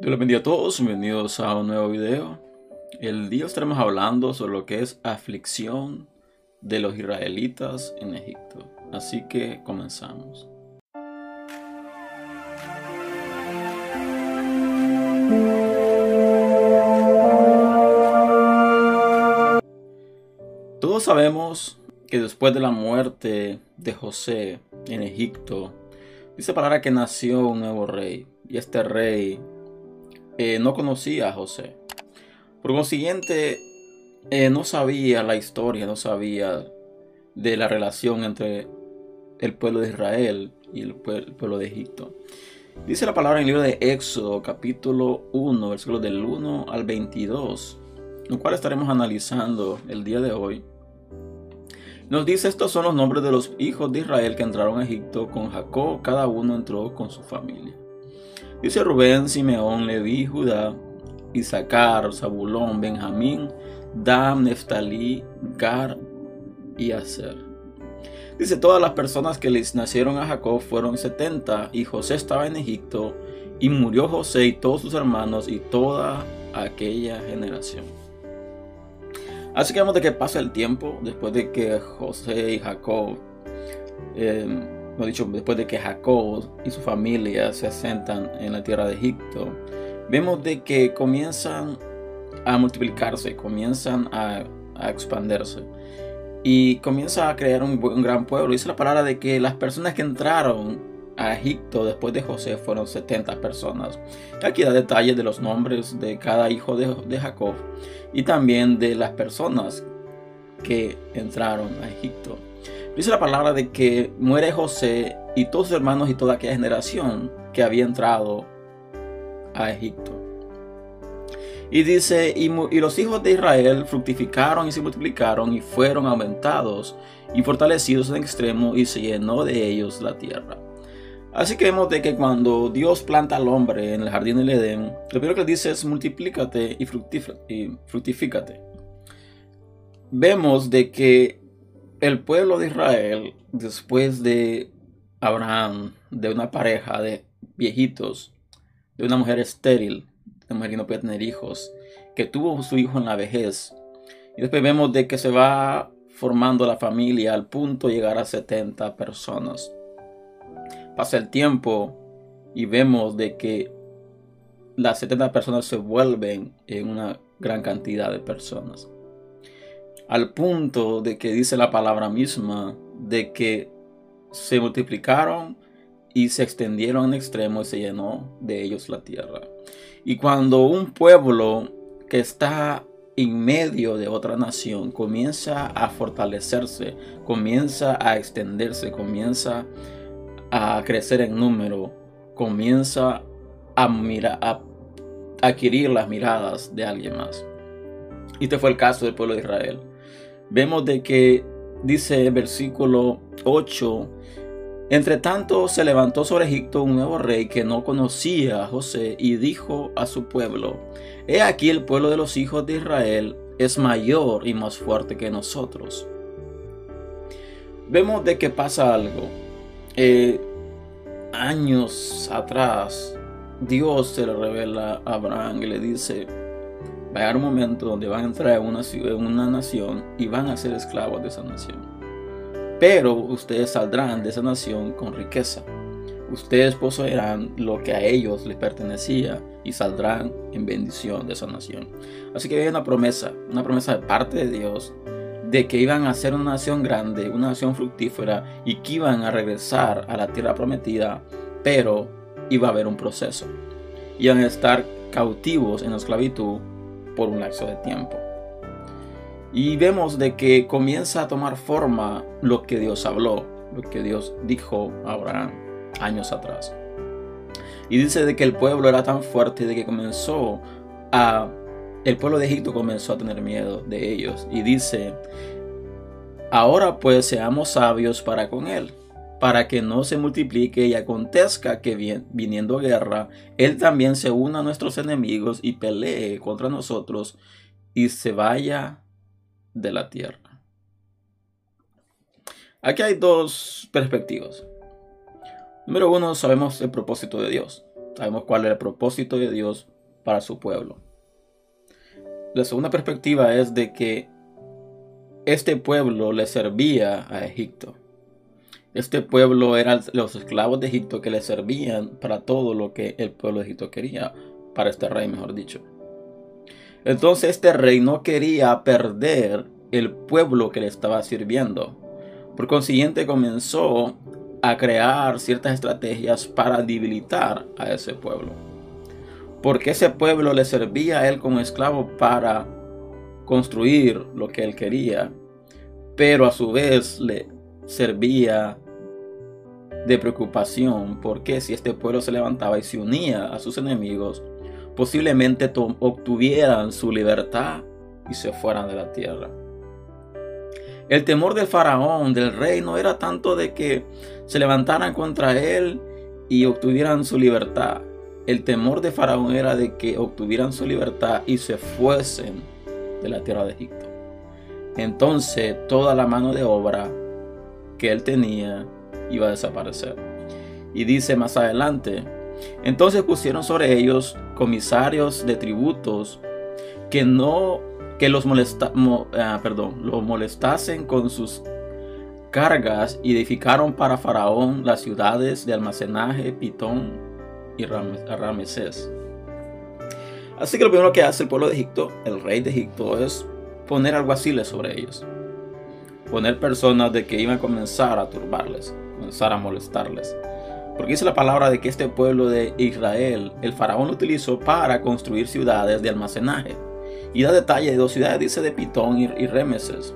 Dios les bendiga a todos, bienvenidos a un nuevo video. El día estaremos hablando sobre lo que es aflicción de los israelitas en Egipto. Así que comenzamos. Todos sabemos que después de la muerte de José en Egipto, dice palabra que nació un nuevo rey. Y este rey eh, no conocía a José. Por consiguiente, eh, no sabía la historia, no sabía de la relación entre el pueblo de Israel y el pueblo de Egipto. Dice la palabra en el libro de Éxodo, capítulo 1, versículos del 1 al 22, lo cual estaremos analizando el día de hoy. Nos dice, estos son los nombres de los hijos de Israel que entraron a Egipto con Jacob, cada uno entró con su familia. Dice Rubén, Simeón, Leví, Judá, Isaacar, Zabulón, Benjamín, Dan, Neftalí, Gar y Aser. Dice, todas las personas que les nacieron a Jacob fueron 70 y José estaba en Egipto y murió José y todos sus hermanos y toda aquella generación. Así que vemos de que pasa el tiempo después de que José y Jacob eh, dicho, después de que Jacob y su familia se asentan en la tierra de Egipto, vemos de que comienzan a multiplicarse, comienzan a, a expandirse y comienza a crear un, un, gran pueblo. Dice la palabra de que las personas que entraron a Egipto después de José fueron 70 personas. Aquí da detalles de los nombres de cada hijo de, de Jacob y también de las personas que entraron a Egipto. Dice la palabra de que muere José y todos sus hermanos y toda aquella generación que había entrado a Egipto. Y dice, y, los hijos de Israel fructificaron y se multiplicaron y fueron aumentados y fortalecidos en extremo y se llenó de ellos la tierra. Así que vemos de que cuando Dios planta al hombre en el jardín del Edén, lo primero que dice es multiplícate y, y fructifícate. Vemos de que el pueblo de Israel, después de Abraham, de una pareja de viejitos, de una mujer estéril, una mujer que no puede tener hijos, que tuvo su hijo en la vejez, y después vemos de que se va formando la familia al punto de llegar a 70 personas. Pasa el tiempo y vemos de que las 70 personas se vuelven en una gran cantidad de personas al punto de que dice la palabra misma de que se multiplicaron y se extendieron en extremo y se llenó de ellos la tierra. Y cuando un pueblo que está en medio de otra nación comienza a fortalecerse, comienza a extenderse, comienza a crecer en número, comienza a, mirar, a adquirir las miradas de alguien más. Y este fue el caso del pueblo de Israel vemos de que dice el versículo 8, entre tanto se levantó sobre Egipto un nuevo rey que no conocía a José y dijo a su pueblo, He aquí el pueblo de los hijos de Israel es mayor y más fuerte que nosotros. Vemos de que pasa algo. Eh, años atrás, Dios se le revela a Abraham y le dice, va a llegar un momento donde van a entrar en una, en una nación y van a ser esclavos de esa nación. Pero ustedes saldrán de esa nación con riqueza. Ustedes poseerán lo que a ellos les pertenecía y saldrán en bendición de esa nación. Así que hay una promesa, una promesa de parte de Dios de que iban a ser una nación grande, una nación fructífera y que iban a regresar a la tierra prometida, pero iba a haber un proceso. Iban a estar cautivos en la esclavitud por un lapso de tiempo. Y vemos de que comienza a tomar forma lo que Dios habló, lo que Dios dijo a Abraham años atrás. Y dice de que el pueblo era tan fuerte de que comenzó a el pueblo de Egipto comenzó a tener miedo de ellos y dice, ahora pues seamos sabios para con él, para que no se multiplique y acontezca que viniendo guerra, Él también se una a nuestros enemigos y pelee contra nosotros y se vaya de la tierra. Aquí hay dos perspectivas. Número uno, sabemos el propósito de Dios. Sabemos cuál es el propósito de Dios para su pueblo. La segunda perspectiva es de que este pueblo le servía a Egipto. Este pueblo eran los esclavos de Egipto que le servían para todo lo que el pueblo de Egipto quería, para este rey, mejor dicho. Entonces este rey no quería perder el pueblo que le estaba sirviendo. Por consiguiente comenzó a crear ciertas estrategias para debilitar a ese pueblo. Porque ese pueblo le servía a él como esclavo para construir lo que él quería, pero a su vez le servía de preocupación porque si este pueblo se levantaba y se unía a sus enemigos, posiblemente obtuvieran su libertad y se fueran de la tierra. El temor del faraón, del rey, no era tanto de que se levantaran contra él y obtuvieran su libertad. El temor de faraón era de que obtuvieran su libertad y se fuesen de la tierra de Egipto. Entonces toda la mano de obra que él tenía iba a desaparecer. Y dice más adelante, entonces pusieron sobre ellos comisarios de tributos que no que los molesta, ah, perdón, molestasen con sus cargas y edificaron para Faraón las ciudades de almacenaje Pitón y Ramesés. Así que lo primero que hace el pueblo de Egipto, el rey de Egipto, es poner alguaciles sobre ellos. Poner personas de que iban a comenzar a turbarles, comenzar a molestarles. Porque dice la palabra de que este pueblo de Israel, el faraón lo utilizó para construir ciudades de almacenaje. Y da detalle de dos ciudades, dice de Pitón y, Remeses.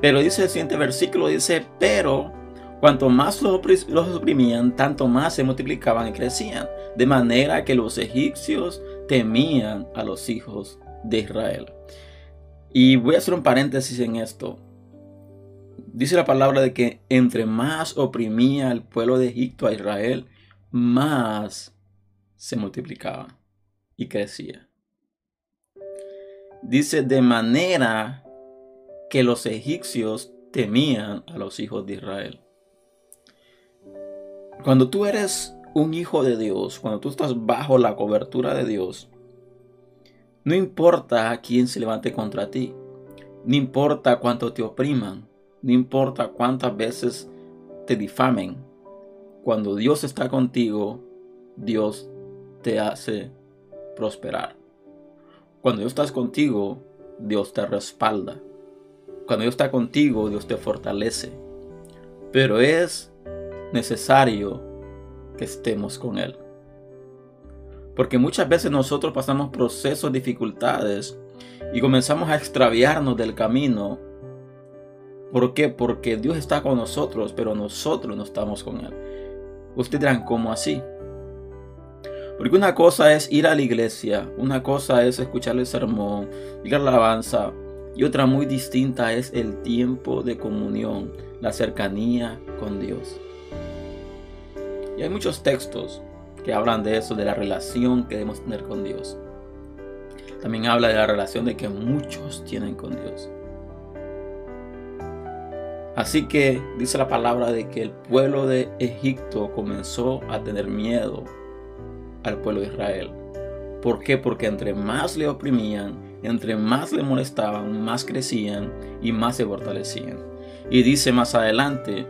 Pero dice el siguiente versículo, dice, pero cuanto más los, oprimían, tanto más se multiplicaban y crecían. De manera que los egipcios temían a los hijos de Israel. Y voy a hacer un paréntesis en esto. Dice la palabra de que entre más oprimía el pueblo de Egipto a Israel, más se multiplicaba y crecía. Dice de manera que los egipcios temían a los hijos de Israel. Cuando tú eres un hijo de Dios, cuando tú estás bajo la cobertura de Dios, no importa quién se levante contra ti, no importa cuánto te opriman, no importa cuántas veces te difamen. Cuando Dios está contigo, Dios te hace prosperar. Cuando Dios está contigo, Dios te respalda. Cuando Dios está contigo, Dios te fortalece. Pero es necesario que estemos con Él. Porque muchas veces nosotros pasamos procesos, dificultades y comenzamos a extraviarnos del camino. ¿Por qué? Porque Dios está con nosotros, pero nosotros no estamos con Él. Ustedes dirán, ¿cómo así? Porque una cosa es ir a la iglesia, una cosa es escuchar el sermón, ir a la alabanza, y otra muy distinta es el tiempo de comunión, la cercanía con Dios. Y hay muchos textos que hablan de eso, de la relación que debemos tener con Dios. También habla de la relación de que muchos tienen con Dios. Así que dice la palabra de que el pueblo de Egipto comenzó a tener miedo al pueblo de Israel. ¿Por qué? Porque entre más le oprimían, entre más le molestaban, más crecían y más se fortalecían. Y dice más adelante,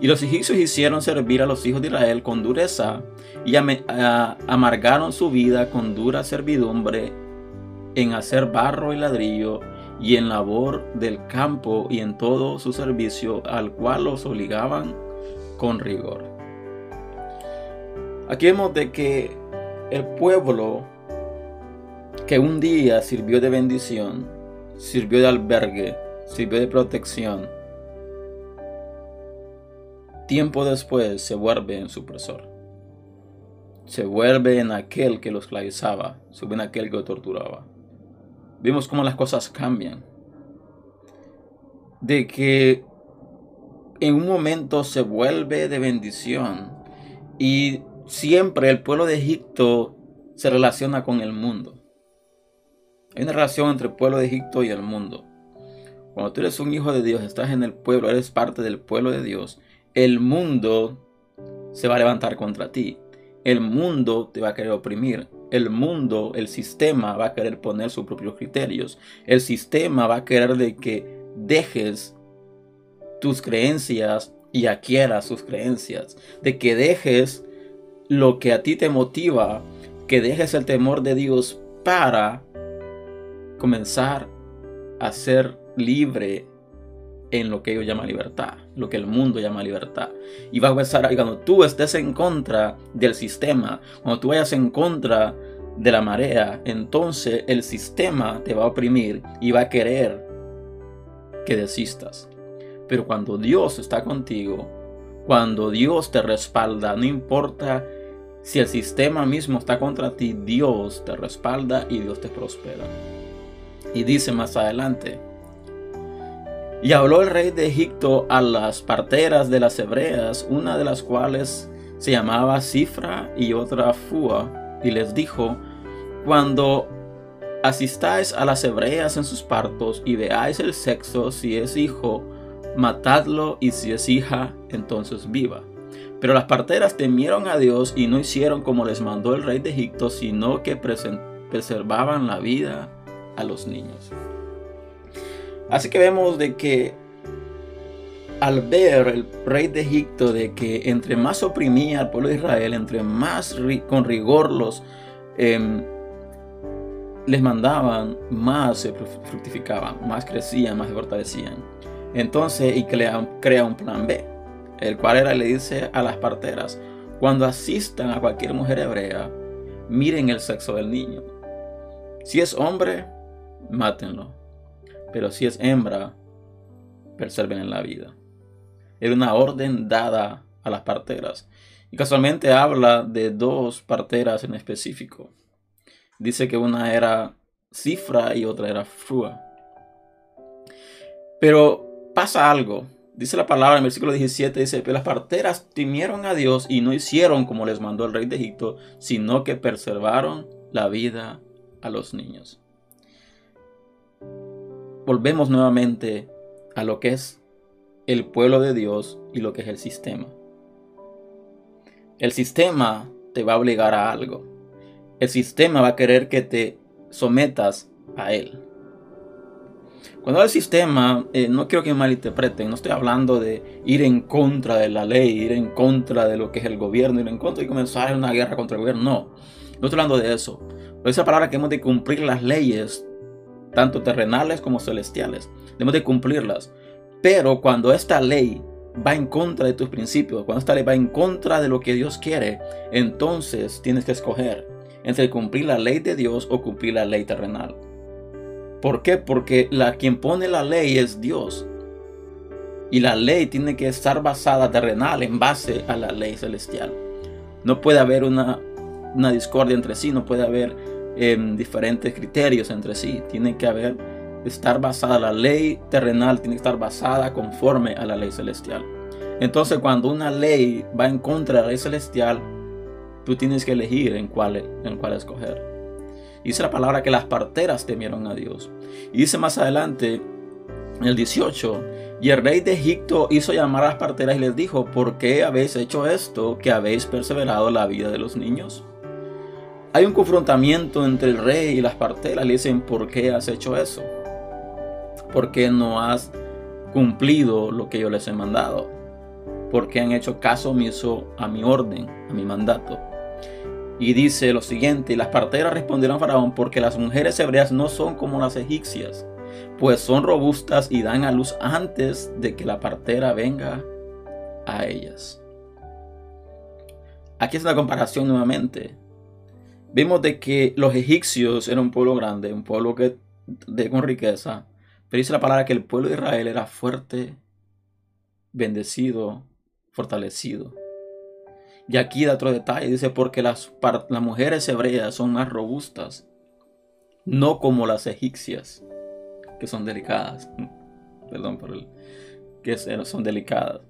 y los egipcios hicieron servir a los hijos de Israel con dureza y amargaron su vida con dura servidumbre en hacer barro y ladrillo y en labor del campo y en todo su servicio al cual los obligaban con rigor. Aquí vemos de que el pueblo que un día sirvió de bendición, sirvió de albergue, sirvió de protección, tiempo después se vuelve en supresor. Se vuelve en aquel que lo esclavizaba, se vuelve en aquel que lo torturaba. Vimos cómo las cosas cambian. De que en un momento se vuelve de bendición y siempre el pueblo de Egipto se relaciona con el mundo. Hay una relación entre el pueblo de Egipto y el mundo. Cuando tú eres un hijo de Dios, estás en el pueblo, eres parte del pueblo de Dios, el mundo se va a levantar contra ti. El mundo te va a querer oprimir. El mundo, el sistema va a querer poner sus propios criterios. El sistema va a querer de que dejes tus creencias y adquieras sus creencias. De que dejes lo que a ti te motiva, que dejes el temor de Dios para comenzar a ser libre en lo que ellos llaman libertad, lo que el mundo llama libertad. Y va a empezar, cuando tú estés en contra del sistema, cuando tú vayas en contra de la marea, entonces el sistema te va a oprimir y va a querer que desistas. Pero cuando Dios está contigo, cuando Dios te respalda, no importa si el sistema mismo está contra ti, Dios te respalda y Dios te prospera. Y dice más adelante, y habló el rey de Egipto a las parteras de las hebreas, una de las cuales se llamaba Cifra y otra Fua, y les dijo, cuando asistáis a las hebreas en sus partos y veáis el sexo, si es hijo, matadlo, y si es hija, entonces viva. Pero las parteras temieron a Dios y no hicieron como les mandó el rey de Egipto, sino que preservaban la vida a los niños. Así que vemos de que al ver el rey de Egipto de que entre más oprimía al pueblo de Israel, entre más con rigor los em, les mandaban, más se fructificaban, más crecían, más se fortalecían. Entonces, y crea, crea un plan B, el cual era, le dice a las parteras, cuando asistan a cualquier mujer hebrea, miren el sexo del niño. Si es hombre, mátenlo pero si es hembra, preserven en la vida. Era una orden dada a las parteras. Y casualmente habla de dos parteras en específico. Dice que una era cifra y otra era frua. Pero pasa algo. Dice la palabra en el versículo 17, dice, que las parteras temieron a Dios y no hicieron como les mandó el rey de Egipto, sino que preservaron la vida a los niños volvemos nuevamente a lo que es el pueblo de Dios y lo que es el sistema. El sistema te va a obligar a algo. El sistema va a querer que te sometas a él. Cuando el sistema, eh, no quiero que me malinterpreten, no estoy hablando de ir en contra de la ley, ir en contra de lo que es el gobierno, ir en contra y comenzar una guerra contra el gobierno. No, no estoy hablando de eso. Pero esa palabra que hemos de cumplir las leyes tanto terrenales como celestiales. Debemos de cumplirlas. Pero cuando esta ley va en contra de tus principios, cuando esta ley va en contra de lo que Dios quiere, entonces tienes que escoger entre cumplir la ley de Dios o cumplir la ley terrenal. ¿Por qué? Porque la, quien pone la ley es Dios. Y la ley tiene que estar basada terrenal en base a la ley celestial. No puede haber una, una discordia entre sí, no puede haber en diferentes criterios entre sí. Tiene que haber, estar basada, la ley terrenal tiene que estar basada conforme a la ley celestial. Entonces cuando una ley va en contra de la ley celestial, tú tienes que elegir en cuál, en cuál escoger. Dice la palabra que las parteras temieron a Dios. Y dice más adelante, el 18, y el rey de Egipto hizo llamar a las parteras y les dijo, ¿por qué habéis hecho esto que habéis perseverado la vida de los niños? Hay un confrontamiento entre el rey y las parteras. Le dicen, ¿por qué has hecho eso? ¿Por qué no has cumplido lo que yo les he mandado? ¿Por qué han hecho caso omiso a mi orden, a mi mandato? Y dice lo siguiente, las parteras respondieron a Faraón, porque las mujeres hebreas no son como las egipcias, pues son robustas y dan a luz antes de que la partera venga a ellas. Aquí es una comparación nuevamente Vimos de que los egipcios eran un pueblo grande, un pueblo que, de, con riqueza, pero dice la palabra que el pueblo de Israel era fuerte, bendecido, fortalecido. Y aquí da otro detalle, dice, porque las, las mujeres hebreas son más robustas, no como las egipcias, que son delicadas. Perdón por el que son delicadas.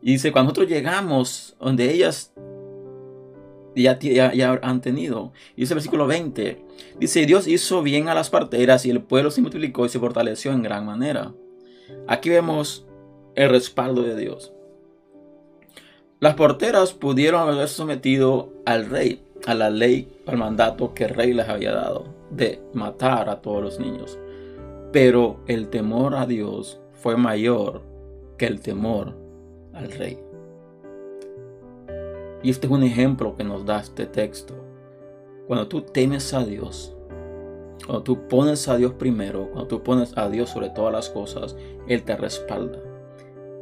Y dice, cuando nosotros llegamos donde ellas ya, han tenido. Y dice el versículo 20. Dice, Dios hizo bien a las parteras y el pueblo se multiplicó y se fortaleció en gran manera. Aquí vemos el respaldo de Dios. Las porteras pudieron haber sometido al rey, a la ley, al mandato que el rey les había dado de matar a todos los niños. Pero el temor a Dios fue mayor que el temor al rey. Y este es un ejemplo que nos da este texto. Cuando tú temes a Dios, cuando tú pones a Dios primero, cuando tú pones a Dios sobre todas las cosas, Él te respalda.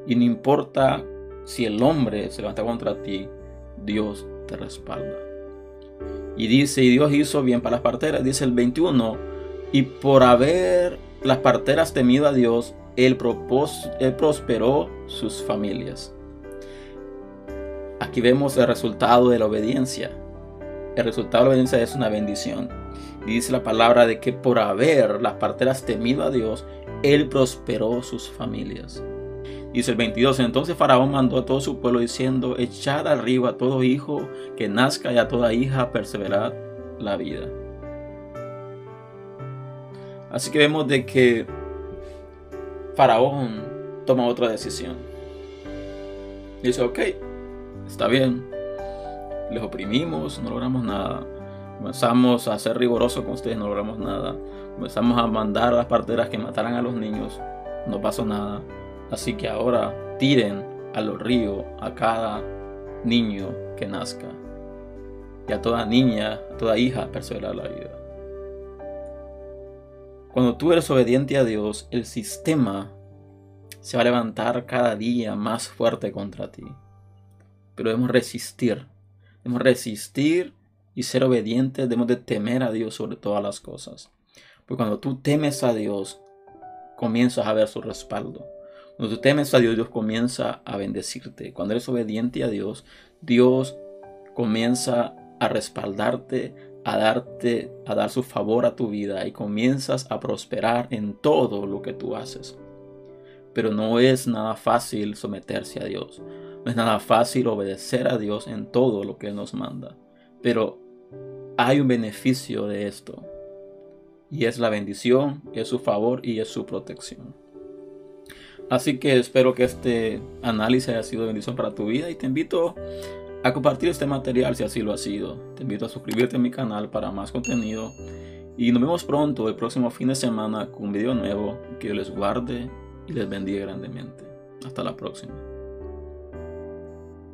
Y no importa si el hombre se levanta contra ti, Dios te respalda. Y dice, y Dios hizo bien para las parteras, dice el 21, y por haber las parteras temido a Dios, Él, él prosperó sus familias. Aquí vemos el resultado de la obediencia. El resultado de la obediencia es una bendición. Y dice la palabra de que por haber las parteras temido a Dios, Él prosperó sus familias. Dice el 22, entonces Faraón mandó a todo su pueblo diciendo, echad arriba a todo hijo que nazca y a toda hija perseverad la vida. Así que vemos de que Faraón toma otra decisión. Dice, ok, está bien, les oprimimos, no logramos nada. Comenzamos a ser rigurosos con ustedes, no logramos nada. Comenzamos a mandar a las parteras que mataran a los niños, no pasó nada. Así que ahora tiren a los ríos a cada niño que nazca. Y a toda niña, a toda hija perseverar la vida. Cuando tú eres obediente a Dios, el sistema se va a levantar cada día más fuerte contra ti. Pero debemos resistir. Debemos resistir y ser obedientes. Debemos de temer a Dios sobre todas las cosas. Porque cuando tú temes a Dios, comienzas a ver su respaldo. Cuando tú temes a Dios, Dios comienza a bendecirte. Cuando eres obediente a Dios, Dios comienza a respaldarte, a darte, a dar su favor a tu vida y comienzas a prosperar en todo lo que tú haces. Pero no es nada fácil someterse a Dios. No es nada fácil obedecer a Dios en todo lo que Él nos manda. Pero hay un beneficio de esto. Y es la bendición, es su favor y es su protección. Así que espero que este análisis haya sido bendición para tu vida y te invito a compartir este material si así lo ha sido. Te invito a suscribirte a mi canal para más contenido. Y nos vemos pronto el próximo fin de semana con un video nuevo. Que les guarde y les bendiga grandemente. Hasta la próxima.